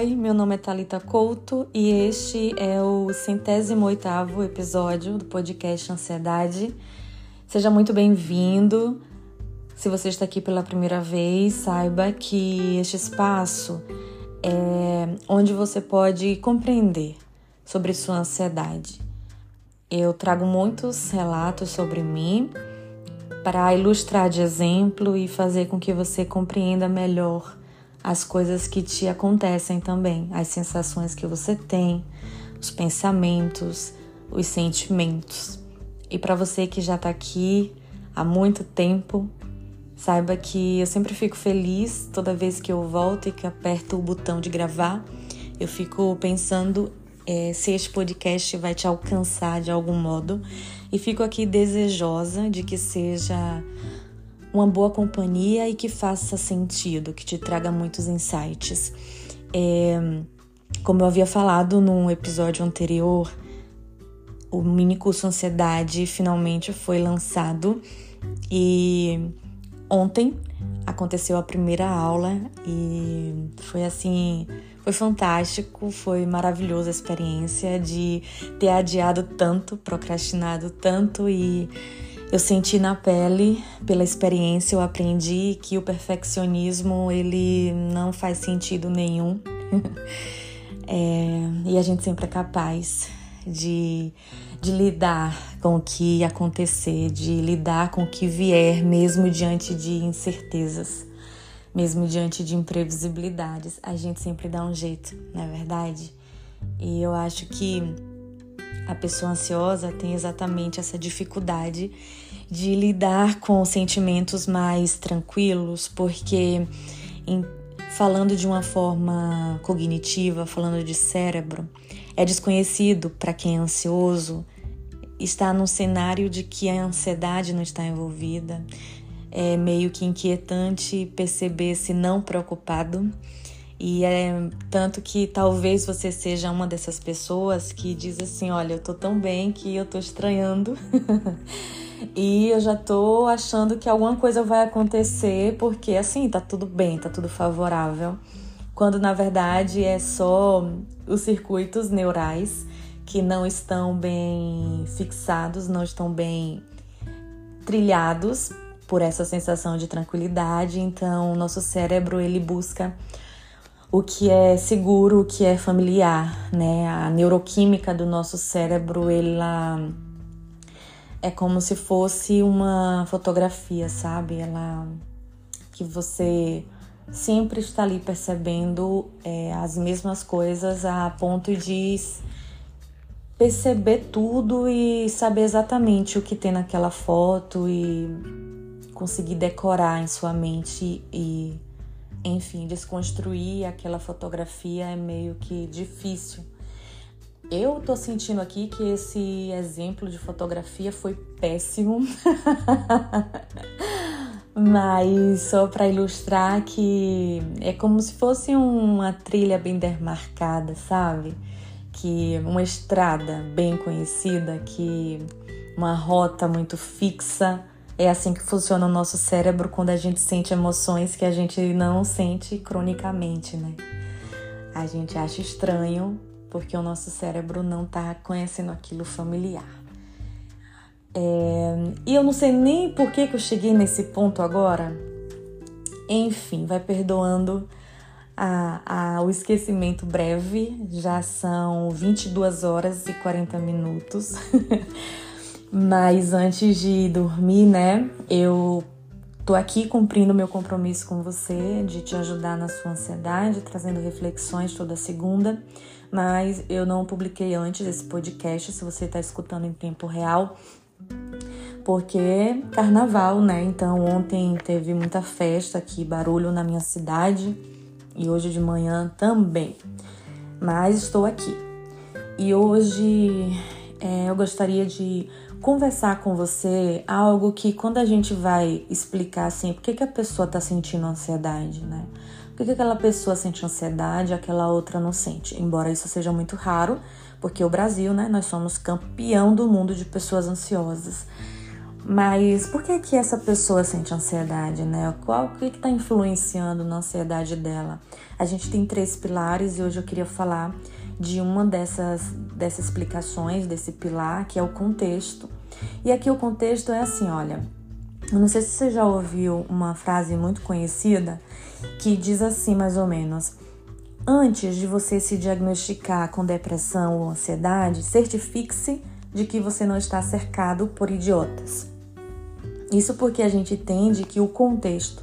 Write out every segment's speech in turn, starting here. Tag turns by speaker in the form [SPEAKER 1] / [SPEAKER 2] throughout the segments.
[SPEAKER 1] Oi, meu nome é Talita Couto e este é o centésimo oitavo episódio do podcast Ansiedade. Seja muito bem-vindo. Se você está aqui pela primeira vez, saiba que este espaço é onde você pode compreender sobre sua ansiedade. Eu trago muitos relatos sobre mim para ilustrar de exemplo e fazer com que você compreenda melhor as coisas que te acontecem também, as sensações que você tem, os pensamentos, os sentimentos. E para você que já está aqui há muito tempo, saiba que eu sempre fico feliz toda vez que eu volto e que aperto o botão de gravar. Eu fico pensando é, se este podcast vai te alcançar de algum modo e fico aqui desejosa de que seja uma boa companhia e que faça sentido, que te traga muitos insights. É, como eu havia falado num episódio anterior, o mini curso Ansiedade finalmente foi lançado e ontem aconteceu a primeira aula e foi assim, foi fantástico, foi maravilhosa a experiência de ter adiado tanto, procrastinado tanto e eu senti na pele, pela experiência, eu aprendi que o perfeccionismo ele não faz sentido nenhum. é, e a gente sempre é capaz de, de lidar com o que acontecer, de lidar com o que vier, mesmo diante de incertezas, mesmo diante de imprevisibilidades. A gente sempre dá um jeito, não é verdade? E eu acho que a pessoa ansiosa tem exatamente essa dificuldade de lidar com sentimentos mais tranquilos, porque em, falando de uma forma cognitiva, falando de cérebro, é desconhecido para quem é ansioso estar num cenário de que a ansiedade não está envolvida. É meio que inquietante perceber-se não preocupado e é tanto que talvez você seja uma dessas pessoas que diz assim: Olha, eu tô tão bem que eu tô estranhando. e eu já tô achando que alguma coisa vai acontecer, porque assim, tá tudo bem, tá tudo favorável. Quando na verdade é só os circuitos neurais que não estão bem fixados, não estão bem trilhados por essa sensação de tranquilidade. Então, o nosso cérebro ele busca o que é seguro, o que é familiar, né? A neuroquímica do nosso cérebro, ela é como se fosse uma fotografia, sabe? Ela que você sempre está ali percebendo é, as mesmas coisas a ponto de perceber tudo e saber exatamente o que tem naquela foto e conseguir decorar em sua mente e enfim, desconstruir aquela fotografia é meio que difícil. Eu tô sentindo aqui que esse exemplo de fotografia foi péssimo. Mas só para ilustrar que é como se fosse uma trilha bem demarcada, sabe? Que uma estrada bem conhecida, que uma rota muito fixa é assim que funciona o nosso cérebro quando a gente sente emoções que a gente não sente cronicamente, né? A gente acha estranho porque o nosso cérebro não tá conhecendo aquilo familiar. É... E eu não sei nem por que, que eu cheguei nesse ponto agora. Enfim, vai perdoando a, a, o esquecimento breve. Já são 22 horas e 40 minutos. Mas antes de dormir, né, eu tô aqui cumprindo meu compromisso com você de te ajudar na sua ansiedade, trazendo reflexões toda segunda. Mas eu não publiquei antes esse podcast, se você está escutando em tempo real, porque carnaval, né? Então ontem teve muita festa aqui, barulho na minha cidade e hoje de manhã também. Mas estou aqui. E hoje é, eu gostaria de conversar com você algo que quando a gente vai explicar assim, por que, que a pessoa está sentindo ansiedade, né? Por que, que aquela pessoa sente ansiedade e aquela outra não sente? Embora isso seja muito raro, porque o Brasil, né, nós somos campeão do mundo de pessoas ansiosas. Mas por que que essa pessoa sente ansiedade, né? Qual o que está influenciando na ansiedade dela? A gente tem três pilares e hoje eu queria falar de uma dessas, dessas explicações desse pilar, que é o contexto. E aqui o contexto é assim, olha, eu não sei se você já ouviu uma frase muito conhecida que diz assim, mais ou menos: Antes de você se diagnosticar com depressão ou ansiedade, certifique-se de que você não está cercado por idiotas. Isso porque a gente entende que o contexto,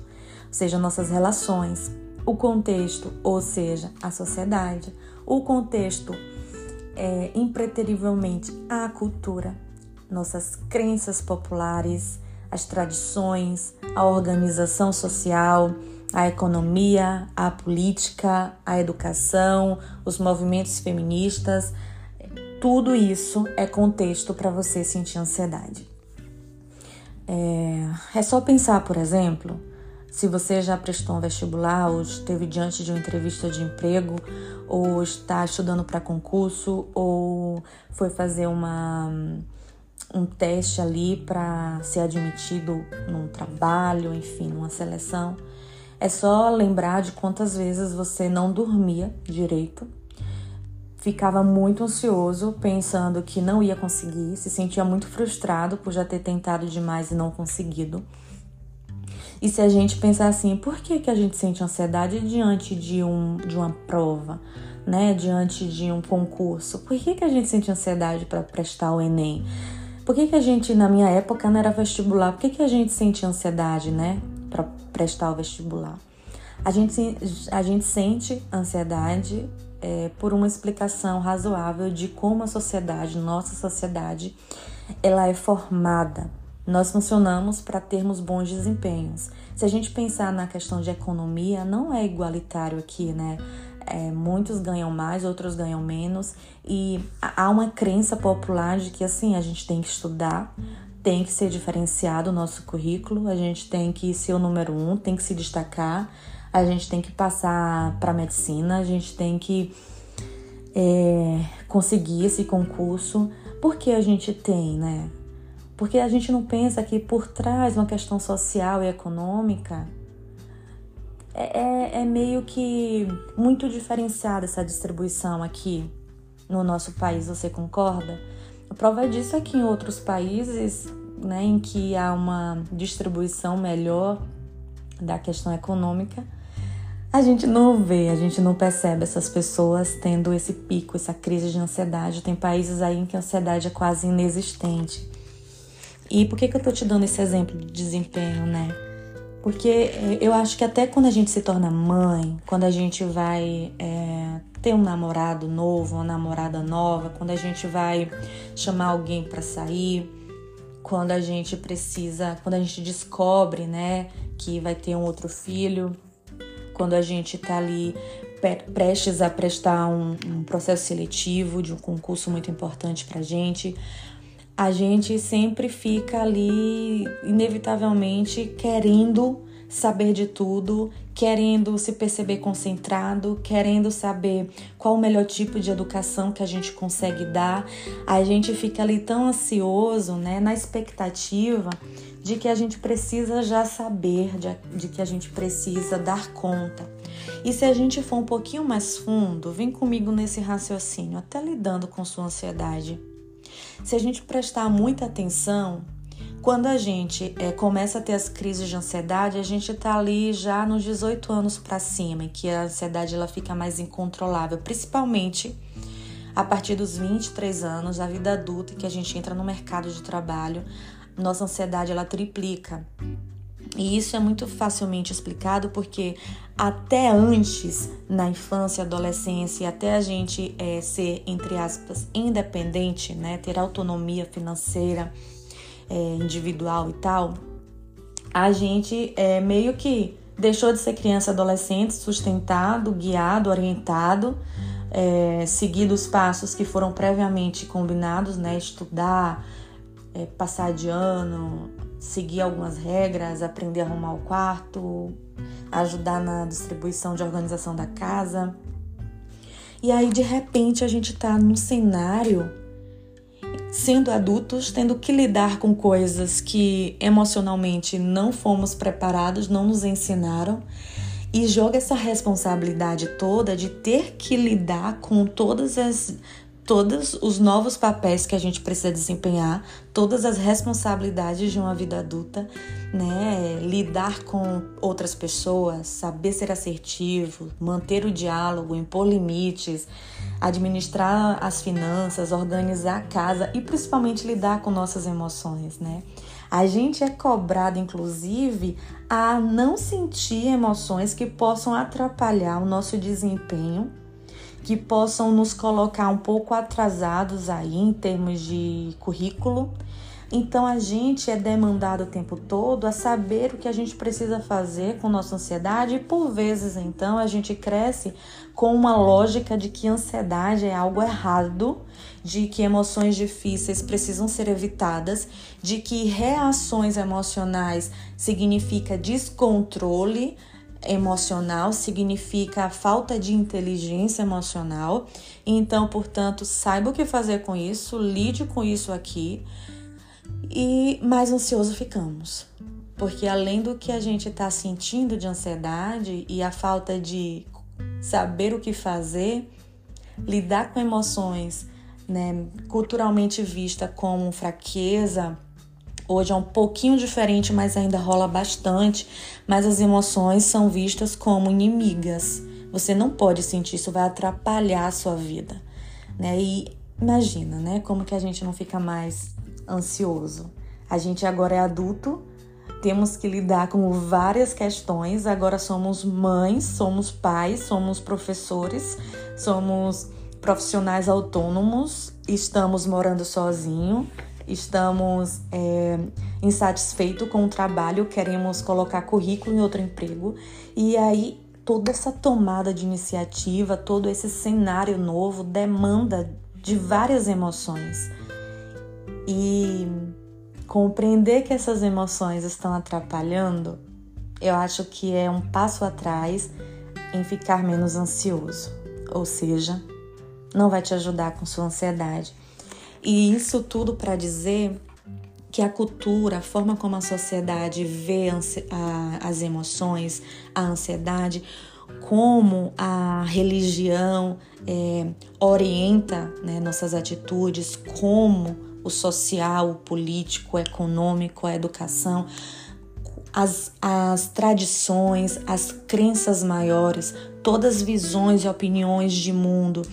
[SPEAKER 1] ou seja, nossas relações, o contexto, ou seja, a sociedade, o contexto é impreterivelmente a cultura, nossas crenças populares, as tradições, a organização social, a economia, a política, a educação, os movimentos feministas, tudo isso é contexto para você sentir ansiedade. É, é só pensar, por exemplo, se você já prestou um vestibular ou esteve diante de uma entrevista de emprego ou está estudando para concurso ou foi fazer uma um teste ali para ser admitido num trabalho, enfim, numa seleção. É só lembrar de quantas vezes você não dormia direito, ficava muito ansioso, pensando que não ia conseguir, se sentia muito frustrado por já ter tentado demais e não conseguido. E se a gente pensar assim, por que, que a gente sente ansiedade diante de, um, de uma prova, né? Diante de um concurso? Por que, que a gente sente ansiedade para prestar o Enem? Por que, que a gente, na minha época, não era vestibular? Por que, que a gente sente ansiedade, né? Prestar o vestibular? A gente, a gente sente ansiedade é, por uma explicação razoável de como a sociedade, nossa sociedade, ela é formada. Nós funcionamos para termos bons desempenhos. Se a gente pensar na questão de economia, não é igualitário aqui, né? É, muitos ganham mais, outros ganham menos, e há uma crença popular de que assim a gente tem que estudar, tem que ser diferenciado o nosso currículo, a gente tem que ser o número um, tem que se destacar, a gente tem que passar para medicina, a gente tem que é, conseguir esse concurso. Por que a gente tem, né? Porque a gente não pensa que por trás uma questão social e econômica é, é, é meio que muito diferenciada essa distribuição aqui no nosso país, você concorda? A prova disso é que em outros países, né, em que há uma distribuição melhor da questão econômica, a gente não vê, a gente não percebe essas pessoas tendo esse pico, essa crise de ansiedade. Tem países aí em que a ansiedade é quase inexistente. E por que, que eu tô te dando esse exemplo de desempenho, né? Porque eh, eu acho que até quando a gente se torna mãe, quando a gente vai é, ter um namorado novo, uma namorada nova, quando a gente vai chamar alguém para sair, quando a gente precisa, quando a gente descobre, né, que vai ter um outro filho, quando a gente tá ali prestes a prestar um, um processo seletivo de um concurso muito importante pra gente, a gente sempre fica ali, inevitavelmente, querendo saber de tudo, querendo se perceber concentrado, querendo saber qual o melhor tipo de educação que a gente consegue dar. A gente fica ali tão ansioso, né, na expectativa de que a gente precisa já saber, de, de que a gente precisa dar conta. E se a gente for um pouquinho mais fundo, vem comigo nesse raciocínio, até lidando com sua ansiedade. Se a gente prestar muita atenção, quando a gente é, começa a ter as crises de ansiedade, a gente está ali já nos 18 anos para cima, em que a ansiedade ela fica mais incontrolável, principalmente a partir dos 23 anos da vida adulta, que a gente entra no mercado de trabalho, nossa ansiedade ela triplica. E isso é muito facilmente explicado porque até antes, na infância, adolescência, até a gente é, ser, entre aspas, independente, né, ter autonomia financeira, é, individual e tal, a gente é, meio que deixou de ser criança adolescente, sustentado, guiado, orientado, é, seguido os passos que foram previamente combinados, né, estudar, é, passar de ano, seguir algumas regras, aprender a arrumar o quarto, ajudar na distribuição de organização da casa. E aí, de repente, a gente tá num cenário sendo adultos, tendo que lidar com coisas que emocionalmente não fomos preparados, não nos ensinaram, e joga essa responsabilidade toda de ter que lidar com todas as todos os novos papéis que a gente precisa desempenhar, todas as responsabilidades de uma vida adulta, né? Lidar com outras pessoas, saber ser assertivo, manter o diálogo, impor limites, administrar as finanças, organizar a casa e principalmente lidar com nossas emoções, né? A gente é cobrado, inclusive, a não sentir emoções que possam atrapalhar o nosso desempenho, que possam nos colocar um pouco atrasados aí em termos de currículo. Então a gente é demandado o tempo todo a saber o que a gente precisa fazer com nossa ansiedade. E por vezes então a gente cresce com uma lógica de que ansiedade é algo errado, de que emoções difíceis precisam ser evitadas, de que reações emocionais significa descontrole emocional, significa falta de inteligência emocional. Então, portanto, saiba o que fazer com isso, lide com isso aqui e mais ansioso ficamos. Porque além do que a gente está sentindo de ansiedade e a falta de saber o que fazer, lidar com emoções, né, culturalmente vista como fraqueza, hoje é um pouquinho diferente, mas ainda rola bastante. Mas as emoções são vistas como inimigas. Você não pode sentir isso, vai atrapalhar a sua vida, né? E imagina, né, como que a gente não fica mais ansioso. A gente agora é adulto, temos que lidar com várias questões. Agora somos mães, somos pais, somos professores, somos profissionais autônomos, estamos morando sozinho, estamos é, insatisfeitos com o trabalho, queremos colocar currículo em outro emprego. E aí toda essa tomada de iniciativa, todo esse cenário novo demanda de várias emoções. E compreender que essas emoções estão atrapalhando, eu acho que é um passo atrás em ficar menos ansioso. Ou seja, não vai te ajudar com sua ansiedade. E isso tudo para dizer que a cultura, a forma como a sociedade vê as emoções, a ansiedade, como a religião é, orienta né, nossas atitudes, como o social, o político, o econômico, a educação, as, as tradições, as crenças maiores, todas as visões e opiniões de mundo,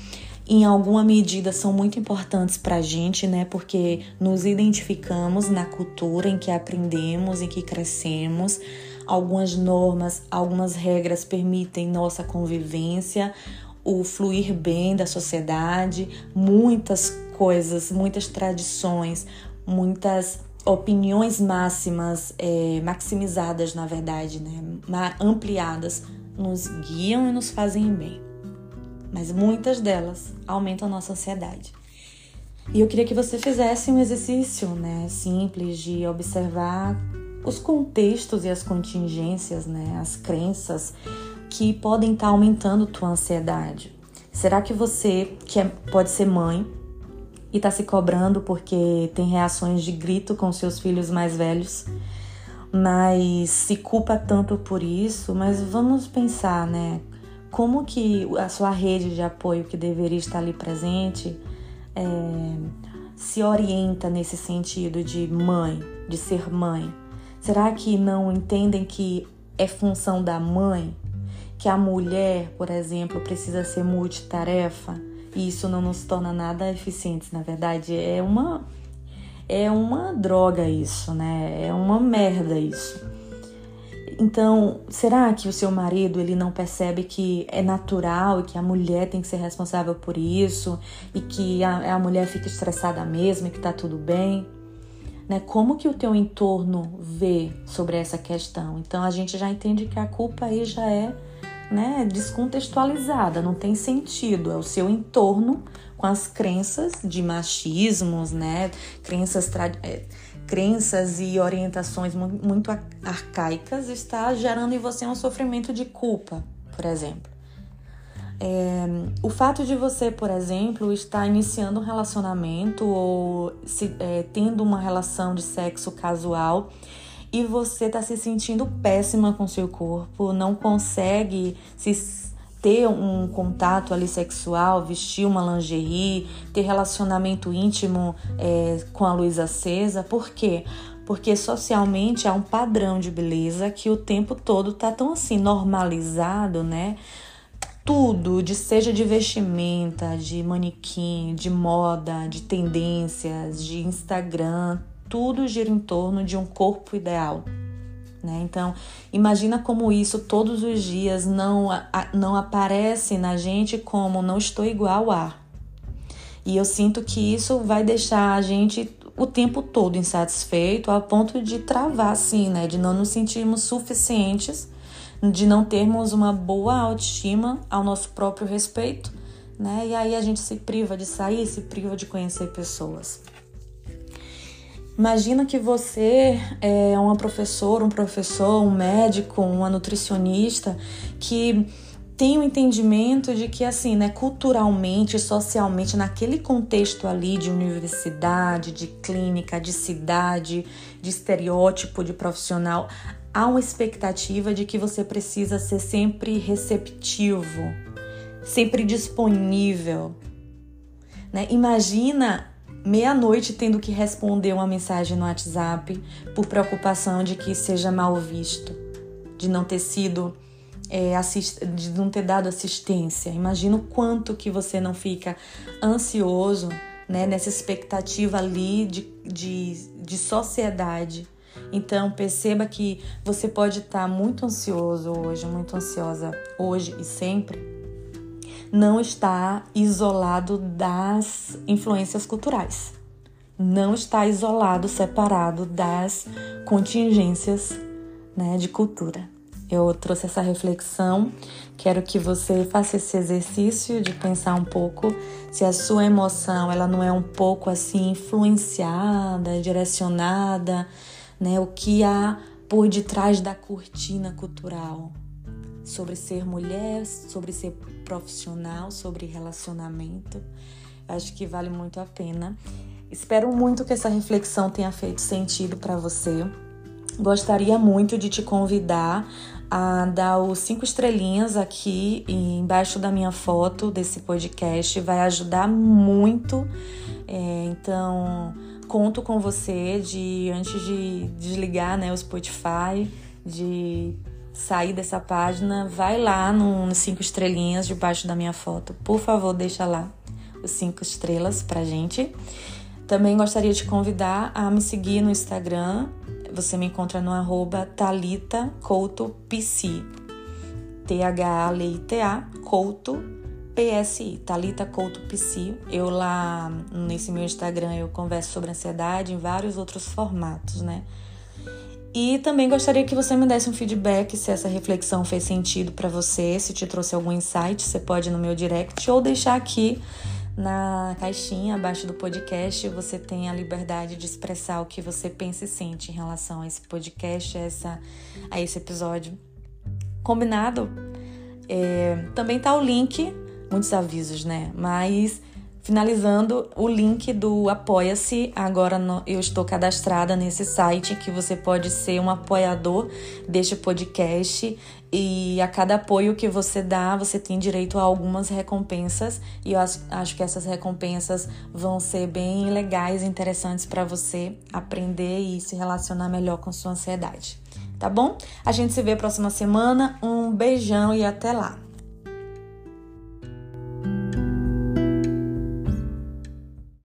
[SPEAKER 1] em alguma medida são muito importantes para a gente, né? Porque nos identificamos na cultura em que aprendemos, em que crescemos. Algumas normas, algumas regras permitem nossa convivência, o fluir bem da sociedade, muitas coisas, muitas tradições, muitas opiniões máximas, é, maximizadas, na verdade, né? ampliadas, nos guiam e nos fazem bem. Mas muitas delas aumentam a nossa ansiedade. E eu queria que você fizesse um exercício né, simples de observar os contextos e as contingências, né, as crenças que podem estar aumentando tua ansiedade. Será que você, que é, pode ser mãe, e tá se cobrando porque tem reações de grito com seus filhos mais velhos, mas se culpa tanto por isso. Mas vamos pensar, né? Como que a sua rede de apoio que deveria estar ali presente é, se orienta nesse sentido de mãe, de ser mãe? Será que não entendem que é função da mãe? Que a mulher, por exemplo, precisa ser multitarefa? E isso não nos torna nada eficientes, na verdade, é uma é uma droga isso, né? É uma merda isso. Então, será que o seu marido ele não percebe que é natural e que a mulher tem que ser responsável por isso e que a, a mulher fica estressada mesmo e que tá tudo bem? Né? Como que o teu entorno vê sobre essa questão? Então a gente já entende que a culpa aí já é né, descontextualizada, não tem sentido. É o seu entorno com as crenças de machismos, né, crenças, é, crenças e orientações muito arcaicas está gerando em você um sofrimento de culpa, por exemplo. É, o fato de você, por exemplo, estar iniciando um relacionamento ou se, é, tendo uma relação de sexo casual e você está se sentindo péssima com seu corpo, não consegue se ter um contato ali sexual, vestir uma lingerie, ter relacionamento íntimo é, com a luz acesa, por quê? Porque socialmente há um padrão de beleza que o tempo todo tá tão assim normalizado, né? tudo, de seja de vestimenta, de manequim, de moda, de tendências, de Instagram, tudo gira em torno de um corpo ideal. Né? Então, imagina como isso todos os dias não, não aparece na gente como não estou igual a. E eu sinto que isso vai deixar a gente o tempo todo insatisfeito, a ponto de travar, assim, né? De não nos sentirmos suficientes de não termos uma boa autoestima ao nosso próprio respeito, né? E aí a gente se priva de sair, se priva de conhecer pessoas. Imagina que você é uma professora, um professor, um médico, uma nutricionista que tem o um entendimento de que, assim, né, culturalmente, socialmente, naquele contexto ali de universidade, de clínica, de cidade, de estereótipo de profissional, há uma expectativa de que você precisa ser sempre receptivo, sempre disponível. Né? Imagina meia-noite tendo que responder uma mensagem no WhatsApp por preocupação de que seja mal visto, de não ter sido é, assist... de não ter dado assistência. Imagina o quanto que você não fica ansioso né, nessa expectativa ali de, de, de sociedade então perceba que você pode estar muito ansioso hoje, muito ansiosa hoje e sempre, não está isolado das influências culturais. Não está isolado, separado das contingências né, de cultura. Eu trouxe essa reflexão, quero que você faça esse exercício de pensar um pouco se a sua emoção ela não é um pouco assim influenciada, direcionada né? O que há por detrás da cortina cultural sobre ser mulher, sobre ser profissional, sobre relacionamento. Acho que vale muito a pena. Espero muito que essa reflexão tenha feito sentido para você. Gostaria muito de te convidar a dar os cinco estrelinhas aqui embaixo da minha foto desse podcast. Vai ajudar muito. É, então conto com você de antes de desligar né, o Spotify, de sair dessa página, vai lá no, no cinco estrelinhas debaixo da minha foto. Por favor, deixa lá os cinco estrelas pra gente. Também gostaria de convidar a me seguir no Instagram. Você me encontra no arroba Thalita Couto PC. T-H-A-L-I-T-A Couto PSI, Talita Couto Psi. Eu lá nesse meu Instagram eu converso sobre ansiedade em vários outros formatos, né? E também gostaria que você me desse um feedback se essa reflexão fez sentido para você, se te trouxe algum insight, você pode ir no meu direct ou deixar aqui na caixinha abaixo do podcast. Você tem a liberdade de expressar o que você pensa e sente em relação a esse podcast, a, essa, a esse episódio. Combinado? É, também tá o link muitos avisos, né? Mas finalizando o link do Apoia-se, agora no, eu estou cadastrada nesse site que você pode ser um apoiador deste podcast e a cada apoio que você dá, você tem direito a algumas recompensas e eu acho, acho que essas recompensas vão ser bem legais e interessantes para você aprender e se relacionar melhor com sua ansiedade. Tá bom? A gente se vê próxima semana. Um beijão e até lá.